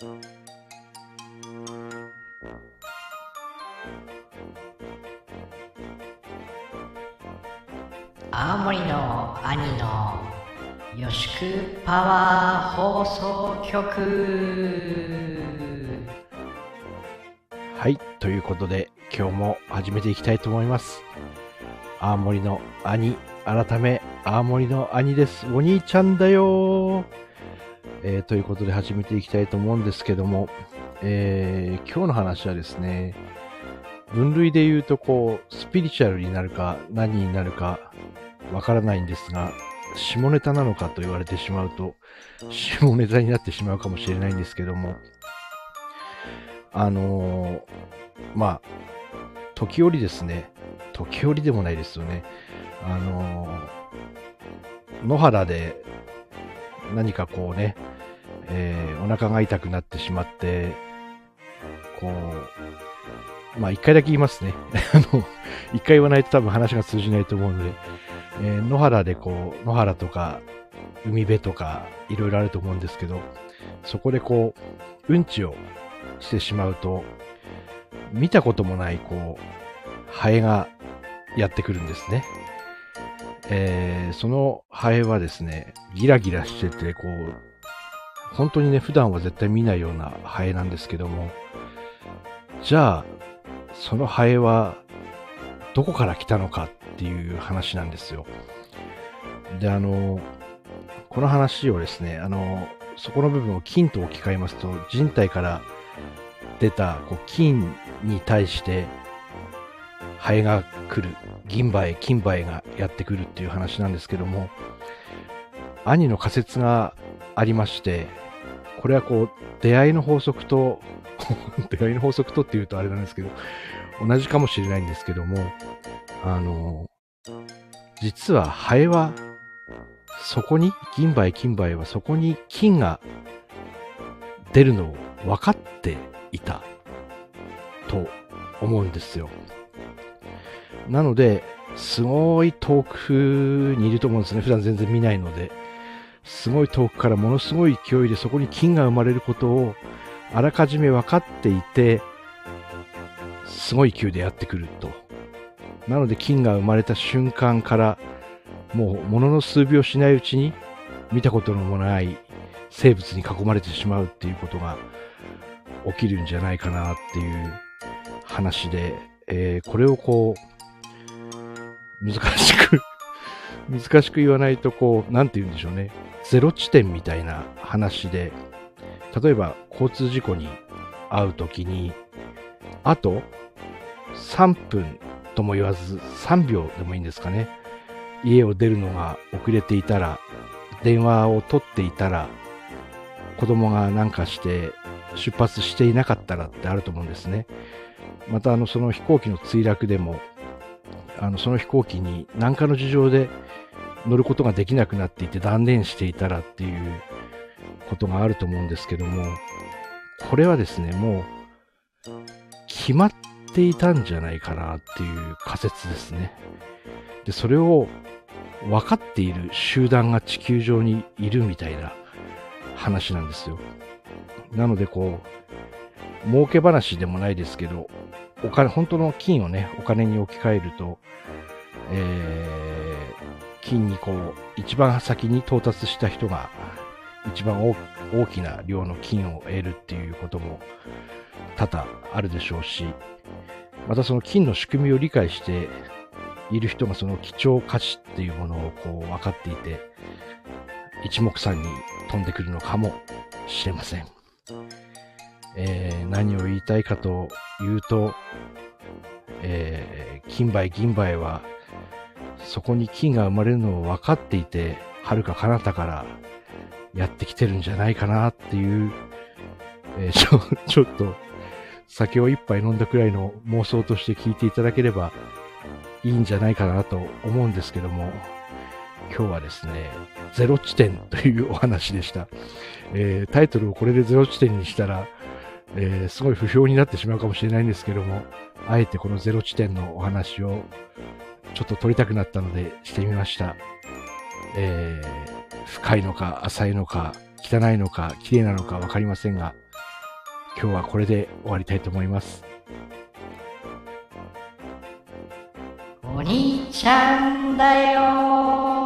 青森の兄の予祝パワー放送局はい、ということで今日も始めていきたいと思います。青森の兄、改め青森の兄です。お兄ちゃんだよえーということで始めていきたいと思うんですけども、えー今日の話はですね、分類で言うとこう、スピリチュアルになるか何になるかわからないんですが、下ネタなのかと言われてしまうと、下ネタになってしまうかもしれないんですけども、あのーまあ、時折ですね、時折でもないですよね、あのー野原で何かこうね、えーお腹が痛くなってしまって、こう、まあ一回だけ言いますね。あの、一回言わないと多分話が通じないと思うので、えー野原でこう、野原とか海辺とかいろいろあると思うんですけど、そこでこう、うんちをしてしまうと、見たこともない、こう、ハエがやってくるんですね。えーそのハエはですね、ギラギラしてて、こう、本当にね、普段は絶対見ないようなハエなんですけども、じゃあ、そのハエは、どこから来たのかっていう話なんですよ。で、あの、この話をですね、あの、そこの部分を金と置き換えますと、人体から出たこう金に対して、ハエが来る、銀ハエ、金ハエがやってくるっていう話なんですけども、兄の仮説がありまして、これはこう、出会いの法則と、出会いの法則とっていうとあれなんですけど、同じかもしれないんですけども、あの、実はハエは、そこに、銀ハエ、金ハエはそこに金が出るのを分かっていたと思うんですよ。なので、すごい遠くにいると思うんですね。普段全然見ないので。すごい遠くからものすごい勢いでそこに金が生まれることをあらかじめ分かっていて、すごい勢いでやってくると。なので金が生まれた瞬間から、もうものの数秒しないうちに見たことのもない生物に囲まれてしまうっていうことが起きるんじゃないかなっていう話で、えーこれをこう、難しく難しく言わないとこう、なんて言うんでしょうね。ゼロ地点みたいな話で、例えば交通事故に遭うときに、あと3分とも言わず3秒でもいいんですかね。家を出るのが遅れていたら、電話を取っていたら、子供がなんかして出発していなかったらってあると思うんですね。またあのその飛行機の墜落でも、あのその飛行機に何かの事情で乗ることができなくなっていて断念していたらっていうことがあると思うんですけども、これはですね、もう決まっていたんじゃないかなっていう仮説ですね。で、それを分かっている集団が地球上にいるみたいな話なんですよ。なのでこう、儲け話でもないですけど、お金、本当の金をね、お金に置き換えると、えー金にこう、一番先に到達した人が、一番大きな量の金を得るっていうことも多々あるでしょうし、またその金の仕組みを理解している人がその貴重価値っていうものをこう分かっていて、一目散に飛んでくるのかもしれません。えー何を言いたいかというと、えー金杯銀杯はそこに金が生まれるのを分かっていて、遥か彼方からやってきてるんじゃないかなっていう、えーちょ、ちょっと、酒を一杯飲んだくらいの妄想として聞いていただければいいんじゃないかなと思うんですけども、今日はですね、ゼロ地点というお話でした。えータイトルをこれでゼロ地点にしたら、えーすごい不評になってしまうかもしれないんですけども、あえてこのゼロ地点のお話をちょっと撮りたくなったのでしてみました。えー深いのか浅いのか汚いのか綺麗なのかわかりませんが、今日はこれで終わりたいと思います。お兄ちゃんだよ